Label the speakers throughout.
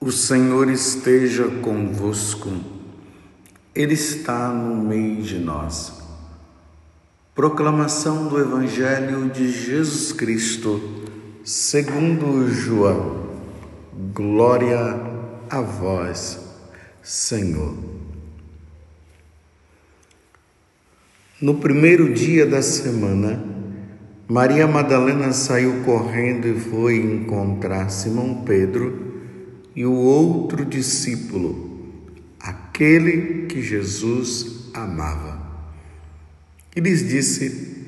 Speaker 1: O Senhor esteja convosco, Ele está no meio de nós. Proclamação do Evangelho de Jesus Cristo, segundo João. Glória a vós, Senhor. No primeiro dia da semana, Maria Madalena saiu correndo e foi encontrar Simão Pedro e o outro discípulo, aquele que Jesus amava. E lhes disse: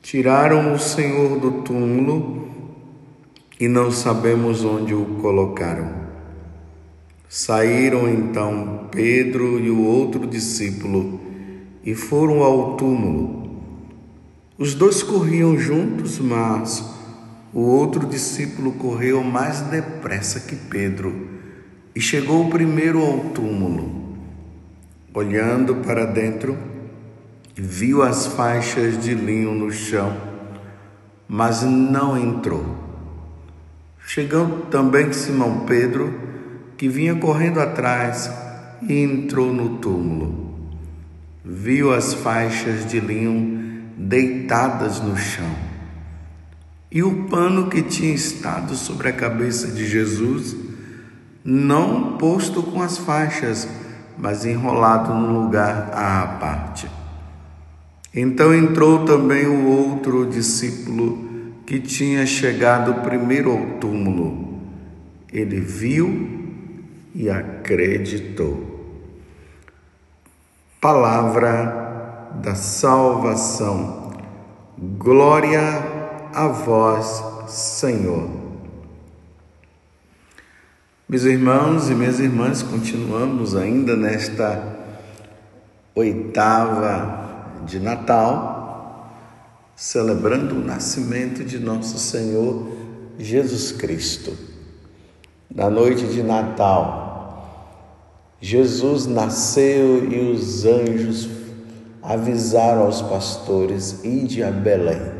Speaker 1: Tiraram o Senhor do túmulo e não sabemos onde o colocaram. Saíram então Pedro e o outro discípulo e foram ao túmulo. Os dois corriam juntos, mas o outro discípulo correu mais depressa que Pedro e chegou primeiro ao túmulo. Olhando para dentro, viu as faixas de linho no chão, mas não entrou. Chegou também Simão Pedro, que vinha correndo atrás, e entrou no túmulo. Viu as faixas de linho deitadas no chão e o pano que tinha estado sobre a cabeça de Jesus, não posto com as faixas, mas enrolado num lugar à parte. Então entrou também o outro discípulo que tinha chegado primeiro ao túmulo. Ele viu e acreditou. Palavra da salvação. Glória a vós, Senhor. Meus irmãos e minhas irmãs, continuamos ainda nesta oitava de Natal, celebrando o nascimento de nosso Senhor Jesus Cristo. Na noite de Natal, Jesus nasceu e os anjos avisaram aos pastores: ide a Belém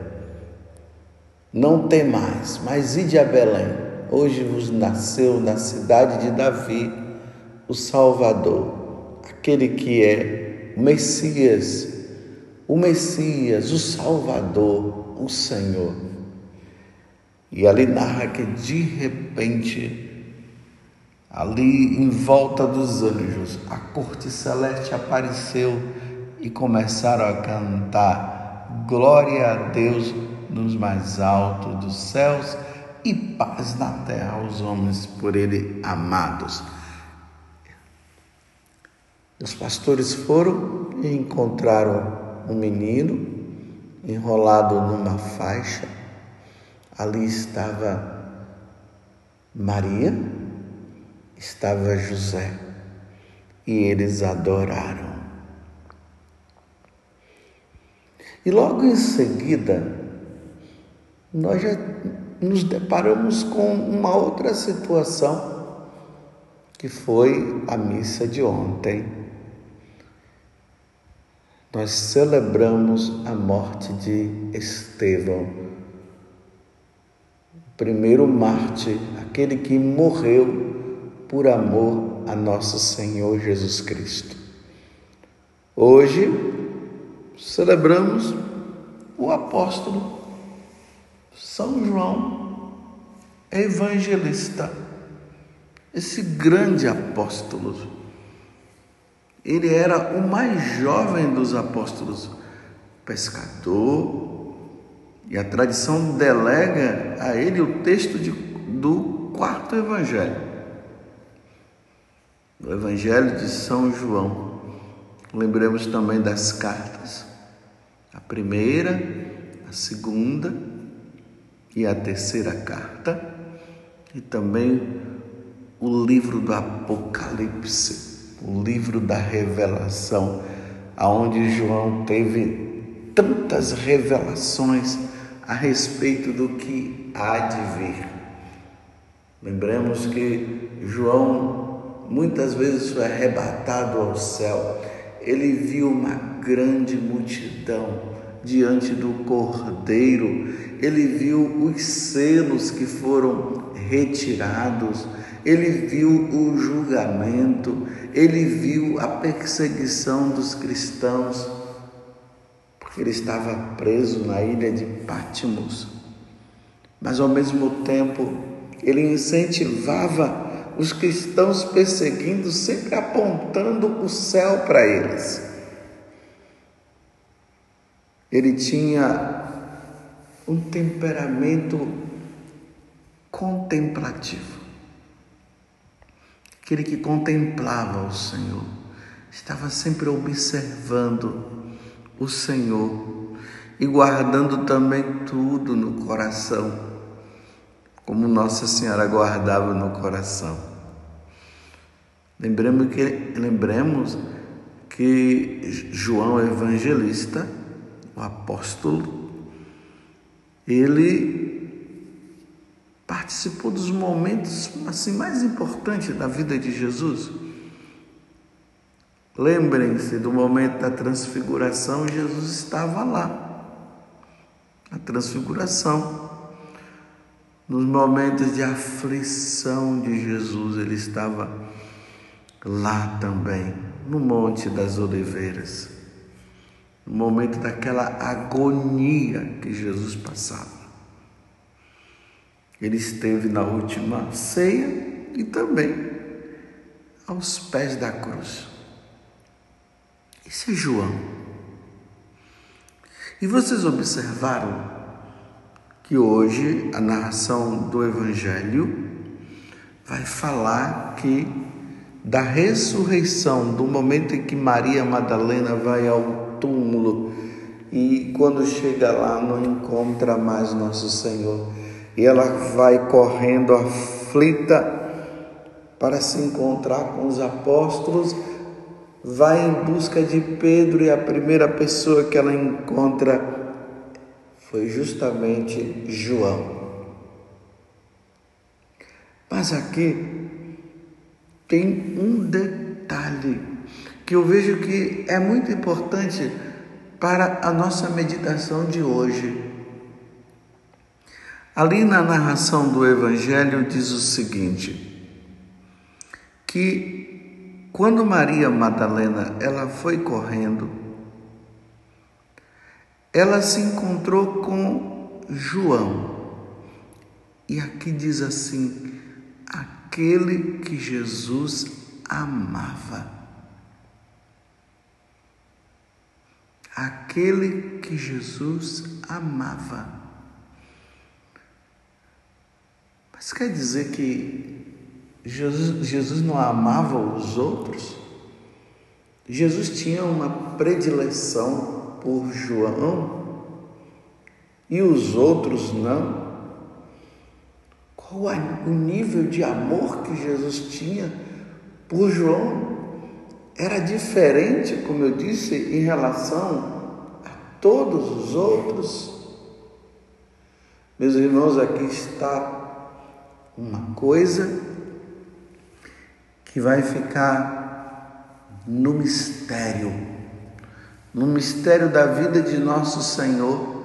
Speaker 1: não tem mais, mas ide a Belém. Hoje vos nasceu na cidade de Davi o Salvador, aquele que é o Messias, o Messias, o Salvador, o Senhor. E ali narra que de repente, ali em volta dos anjos, a corte celeste apareceu e começaram a cantar: Glória a Deus nos mais altos dos céus e paz na terra aos homens por ele amados. Os pastores foram e encontraram um menino enrolado numa faixa. Ali estava Maria, estava José, e eles adoraram. E logo em seguida, nós já nos deparamos com uma outra situação, que foi a missa de ontem. Nós celebramos a morte de Estevão, o primeiro mártir, aquele que morreu por amor a nosso Senhor Jesus Cristo. Hoje celebramos o apóstolo são João, evangelista, esse grande apóstolo. Ele era o mais jovem dos apóstolos, pescador, e a tradição delega a ele o texto de, do quarto evangelho, o evangelho de São João. Lembremos também das cartas, a primeira, a segunda e a terceira carta, e também o livro do Apocalipse, o livro da revelação, aonde João teve tantas revelações a respeito do que há de vir. Lembremos que João muitas vezes foi arrebatado ao céu. Ele viu uma grande multidão diante do Cordeiro, ele viu os selos que foram retirados, ele viu o julgamento, ele viu a perseguição dos cristãos, porque ele estava preso na ilha de Patmos. Mas ao mesmo tempo, ele incentivava os cristãos perseguindo, sempre apontando o céu para eles. Ele tinha um temperamento contemplativo. Aquele que contemplava o Senhor, estava sempre observando o Senhor e guardando também tudo no coração, como Nossa Senhora guardava no coração. Lembremos que, lembremos que João Evangelista, o apóstolo, ele participou dos momentos assim mais importantes da vida de Jesus. Lembrem-se do momento da transfiguração, Jesus estava lá. A transfiguração. Nos momentos de aflição de Jesus, ele estava lá também, no Monte das Oliveiras. No momento daquela agonia que Jesus passava. Ele esteve na última ceia e também aos pés da cruz. Esse é João. E vocês observaram que hoje a narração do Evangelho vai falar que da ressurreição, do momento em que Maria Madalena vai ao túmulo. E quando chega lá não encontra mais nosso Senhor. E ela vai correndo aflita para se encontrar com os apóstolos, vai em busca de Pedro e a primeira pessoa que ela encontra foi justamente João. Mas aqui tem um detalhe que eu vejo que é muito importante para a nossa meditação de hoje. Ali na narração do Evangelho diz o seguinte: que quando Maria Madalena ela foi correndo, ela se encontrou com João. E aqui diz assim: aquele que Jesus amava. Aquele que Jesus amava. Mas quer dizer que Jesus, Jesus não amava os outros? Jesus tinha uma predileção por João e os outros não? Qual o nível de amor que Jesus tinha por João? Era diferente, como eu disse, em relação a todos os outros. Meus irmãos, aqui está uma coisa que vai ficar no mistério, no mistério da vida de nosso Senhor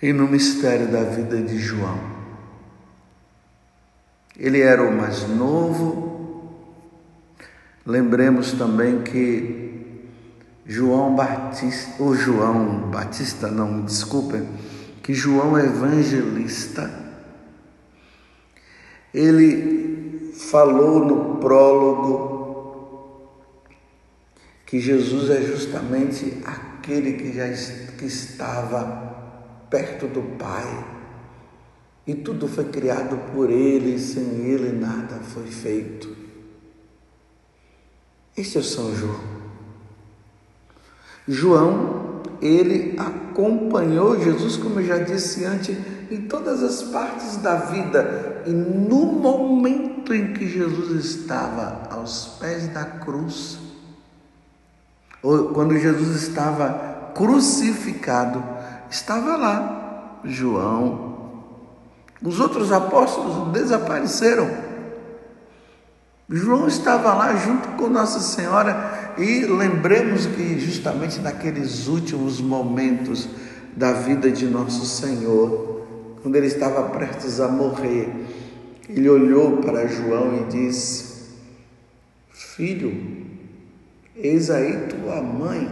Speaker 1: e no mistério da vida de João. Ele era o mais novo. Lembremos também que João Batista, ou João Batista, não, desculpem, que João Evangelista ele falou no prólogo que Jesus é justamente aquele que já que estava perto do Pai. E tudo foi criado por ele, sem ele nada foi feito. Este é São João. João ele acompanhou Jesus, como eu já disse antes, em todas as partes da vida. E no momento em que Jesus estava aos pés da cruz, ou quando Jesus estava crucificado, estava lá João. Os outros apóstolos desapareceram. João estava lá junto com Nossa Senhora e lembremos que justamente naqueles últimos momentos da vida de nosso Senhor, quando ele estava prestes a morrer, ele olhou para João e disse: Filho, eis aí tua mãe,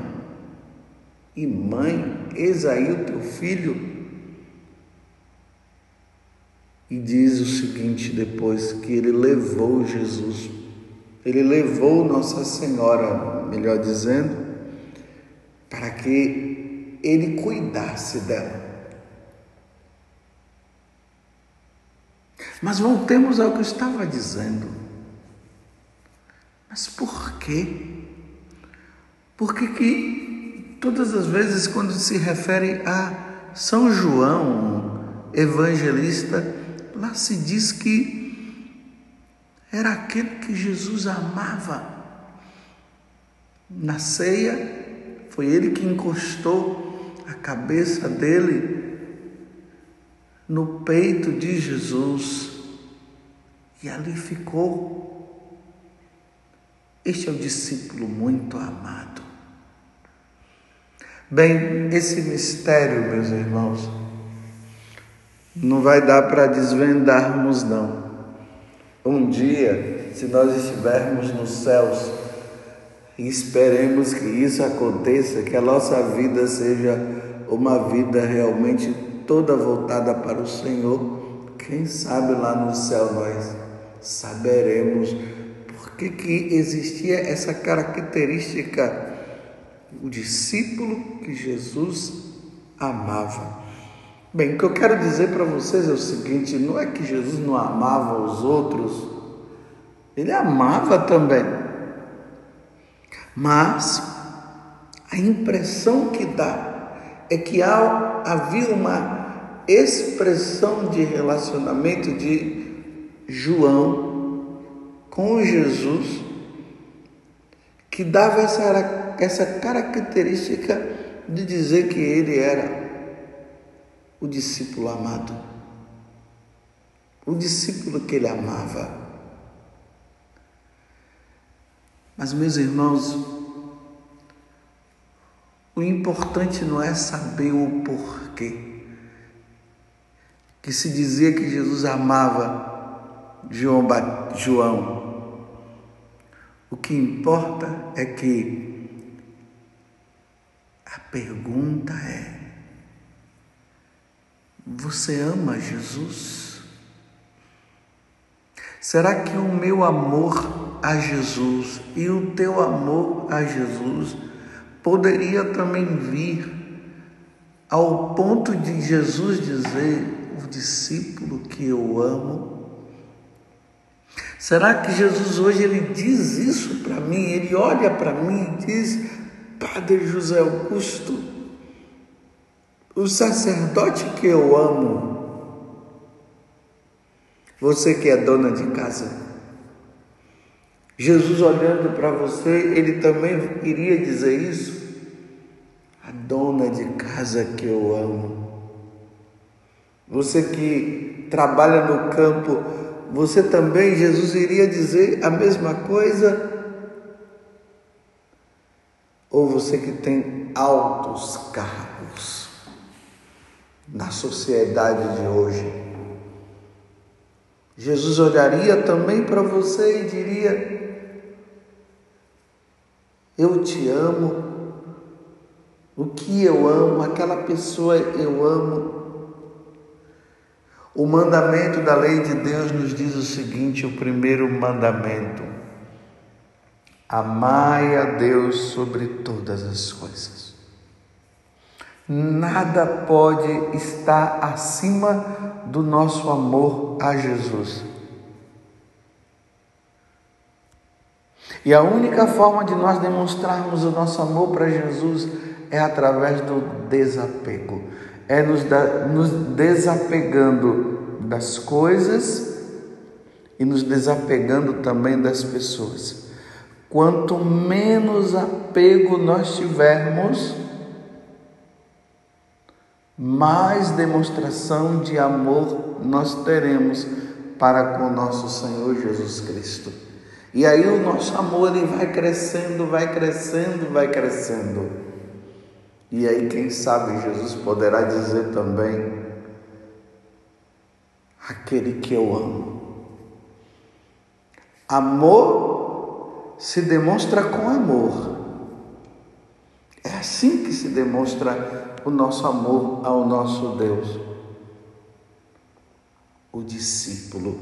Speaker 1: e mãe, eis aí o teu filho. E diz o seguinte depois que ele levou Jesus, ele levou Nossa Senhora, melhor dizendo, para que ele cuidasse dela. Mas voltemos ao que eu estava dizendo. Mas por quê? Por que, que todas as vezes quando se refere a São João, evangelista, lá se diz que era aquele que Jesus amava. Na ceia, foi ele que encostou a cabeça dele no peito de Jesus e ali ficou. Este é o discípulo muito amado. Bem, esse mistério, meus irmãos, não vai dar para desvendarmos, não. Um dia, se nós estivermos nos céus, esperemos que isso aconteça, que a nossa vida seja uma vida realmente toda voltada para o Senhor, quem sabe lá no céu nós saberemos por que, que existia essa característica, o discípulo que Jesus amava. Bem, o que eu quero dizer para vocês é o seguinte: não é que Jesus não amava os outros, ele amava também, mas a impressão que dá é que há, havia uma expressão de relacionamento de João com Jesus que dava essa, essa característica de dizer que ele era o discípulo amado, o discípulo que ele amava. Mas, meus irmãos, o importante não é saber o porquê. Que se dizia que Jesus amava João. João. O que importa é que a pergunta é: você ama Jesus? Será que o meu amor a Jesus e o teu amor a Jesus poderia também vir ao ponto de Jesus dizer: o discípulo que eu amo? Será que Jesus hoje ele diz isso para mim? Ele olha para mim e diz: Padre José Augusto, o sacerdote que eu amo, você que é dona de casa, Jesus olhando para você, ele também iria dizer isso? A dona de casa que eu amo. Você que trabalha no campo, você também, Jesus iria dizer a mesma coisa? Ou você que tem altos cargos? Na sociedade de hoje. Jesus olharia também para você e diria: Eu te amo. O que eu amo, aquela pessoa eu amo. O mandamento da lei de Deus nos diz o seguinte: o primeiro mandamento: amai a Deus sobre todas as coisas. Nada pode estar acima do nosso amor a Jesus. E a única forma de nós demonstrarmos o nosso amor para Jesus é através do desapego. É nos, da, nos desapegando das coisas e nos desapegando também das pessoas. Quanto menos apego nós tivermos, mais demonstração de amor nós teremos para com nosso Senhor Jesus Cristo. E aí o nosso amor ele vai crescendo, vai crescendo, vai crescendo. E aí quem sabe Jesus poderá dizer também: aquele que eu amo, Amor se demonstra com amor. É assim que se demonstra o nosso amor ao nosso Deus. O discípulo.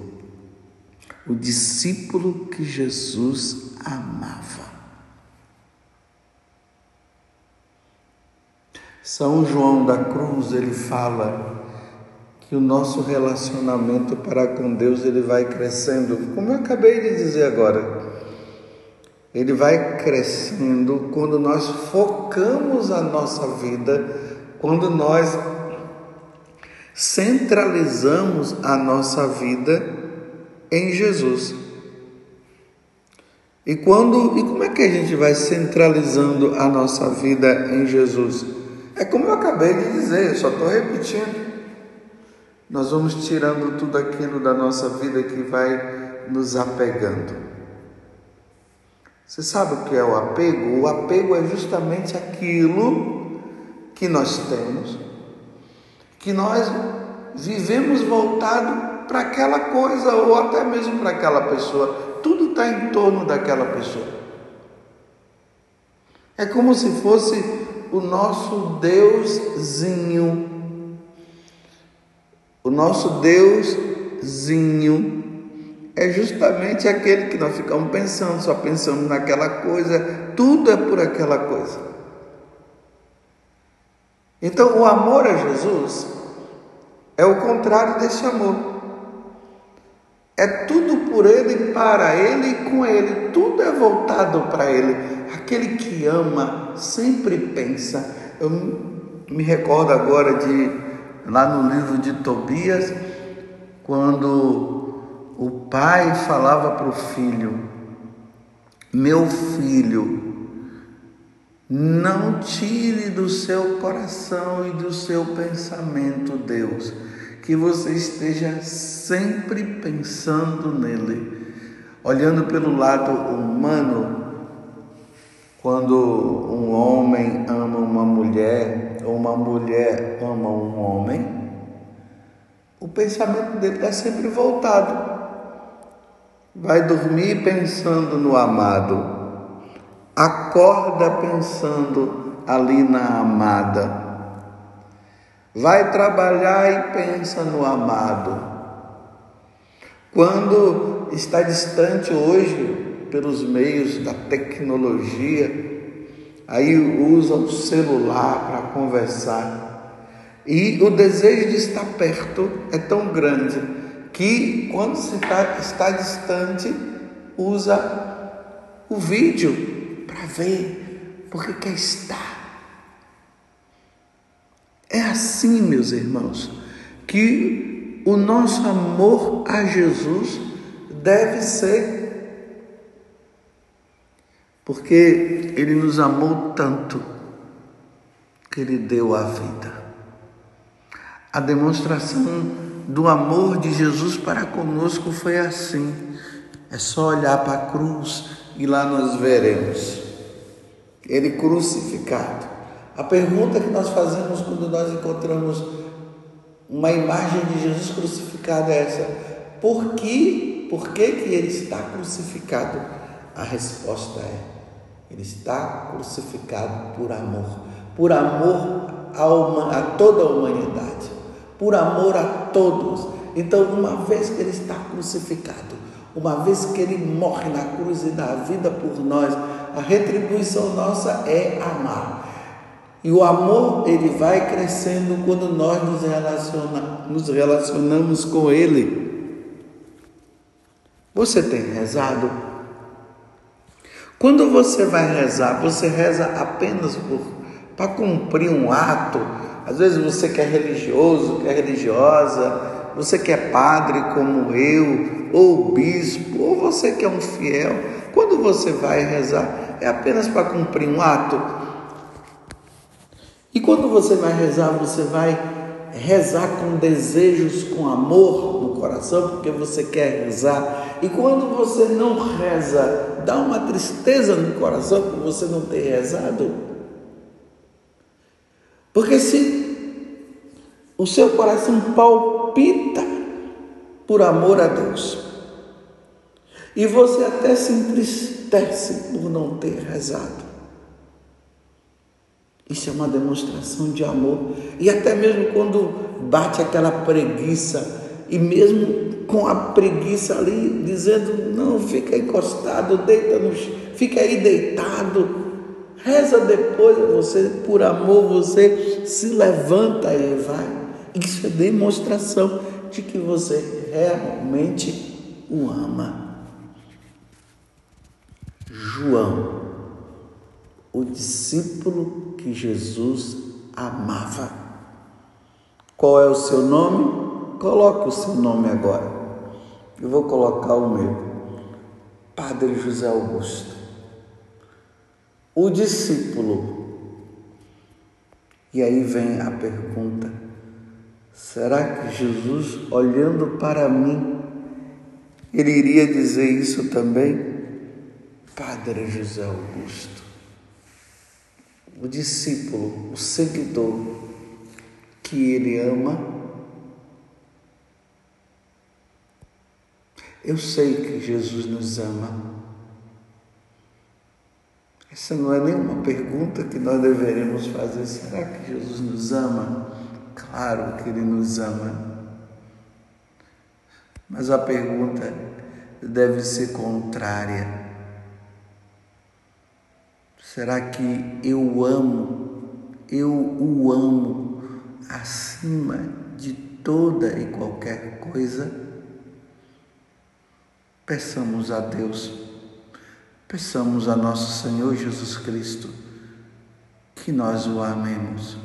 Speaker 1: O discípulo que Jesus amava. São João da Cruz, ele fala que o nosso relacionamento para com Deus ele vai crescendo, como eu acabei de dizer agora. Ele vai crescendo quando nós focamos a nossa vida, quando nós centralizamos a nossa vida em Jesus. E quando e como é que a gente vai centralizando a nossa vida em Jesus? É como eu acabei de dizer, eu só estou repetindo. Nós vamos tirando tudo aquilo da nossa vida que vai nos apegando. Você sabe o que é o apego? O apego é justamente aquilo que nós temos, que nós vivemos voltado para aquela coisa ou até mesmo para aquela pessoa. Tudo está em torno daquela pessoa. É como se fosse o nosso Deuszinho o nosso Deusinho é justamente aquele que nós ficamos pensando, só pensamos naquela coisa, tudo é por aquela coisa. Então, o amor a Jesus é o contrário desse amor. É tudo por Ele, para Ele e com Ele. Tudo é voltado para Ele. Aquele que ama sempre pensa. Eu me recordo agora de lá no livro de Tobias, quando o pai falava para o filho: Meu filho, não tire do seu coração e do seu pensamento Deus, que você esteja sempre pensando nele. Olhando pelo lado humano, quando um homem ama uma mulher ou uma mulher ama um homem, o pensamento dele está sempre voltado. Vai dormir pensando no amado, acorda pensando ali na amada, vai trabalhar e pensa no amado. Quando está distante hoje, pelos meios da tecnologia, aí usa o celular para conversar. E o desejo de estar perto é tão grande que quando se está, está distante, usa o vídeo para ver, porque quer estar. É assim, meus irmãos, que o nosso amor a Jesus deve ser porque Ele nos amou tanto que Ele deu a vida. A demonstração do amor de Jesus para conosco foi assim. É só olhar para a cruz e lá nós veremos Ele crucificado. A pergunta que nós fazemos quando nós encontramos uma imagem de Jesus crucificado é essa: por que, por que, que ele está crucificado? A resposta é ele está crucificado por amor, por amor a, a toda a humanidade, por amor a todos. Então, uma vez que ele está crucificado, uma vez que ele morre na cruz e dá a vida por nós, a retribuição nossa é amar. E o amor ele vai crescendo quando nós nos, relaciona, nos relacionamos com ele. Você tem rezado quando você vai rezar, você reza apenas para cumprir um ato. Às vezes você que é religioso, que é religiosa, você que é padre como eu, ou bispo, ou você que é um fiel. Quando você vai rezar, é apenas para cumprir um ato. E quando você vai rezar, você vai rezar com desejos, com amor no coração, porque você quer rezar. E quando você não reza, dá uma tristeza no coração por você não ter rezado. Porque se o seu coração palpita por amor a Deus, E você até se entristece por não ter rezado. Isso é uma demonstração de amor. E até mesmo quando bate aquela preguiça, e mesmo com a preguiça ali, dizendo: não, fica encostado, deita no fica aí deitado. Reza depois, você, por amor, você se levanta e vai. Isso é demonstração de que você realmente o ama. João, o discípulo que Jesus amava. Qual é o seu nome? Coloque o seu nome agora. Eu vou colocar o meu. Padre José Augusto. O discípulo. E aí vem a pergunta: será que Jesus, olhando para mim, ele iria dizer isso também? Padre José Augusto o discípulo, o seguidor que ele ama. Eu sei que Jesus nos ama. Essa não é nenhuma pergunta que nós deveremos fazer. Será que Jesus nos ama? Claro que Ele nos ama. Mas a pergunta deve ser contrária. Será que eu amo, eu o amo acima de toda e qualquer coisa? Peçamos a Deus, peçamos a nosso Senhor Jesus Cristo que nós o amemos.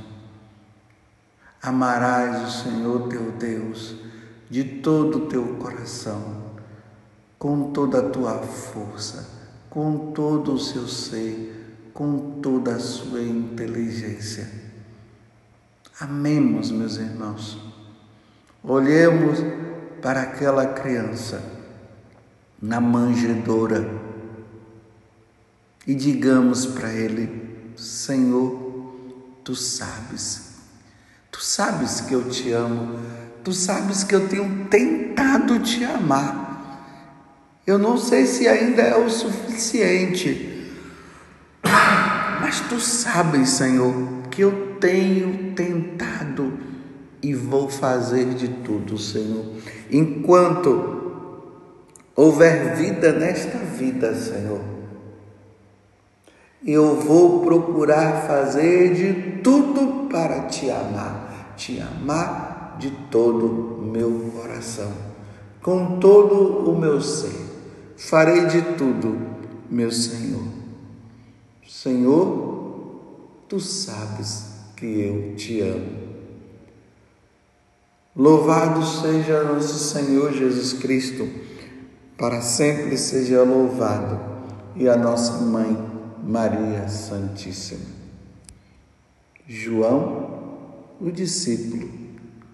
Speaker 1: Amarás o Senhor teu Deus de todo o teu coração, com toda a tua força, com todo o seu ser com toda a sua inteligência. Amemos, meus irmãos. Olhemos para aquela criança na manjedoura e digamos para ele: Senhor, tu sabes, tu sabes que eu te amo, tu sabes que eu tenho tentado te amar. Eu não sei se ainda é o suficiente mas tu sabes, Senhor, que eu tenho tentado e vou fazer de tudo, Senhor. Enquanto houver vida nesta vida, Senhor, eu vou procurar fazer de tudo para te amar, te amar de todo o meu coração, com todo o meu ser. Farei de tudo, meu Senhor Senhor, tu sabes que eu te amo. Louvado seja nosso Senhor Jesus Cristo, para sempre seja louvado, e a nossa mãe, Maria Santíssima. João, o discípulo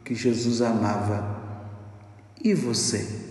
Speaker 1: que Jesus amava, e você?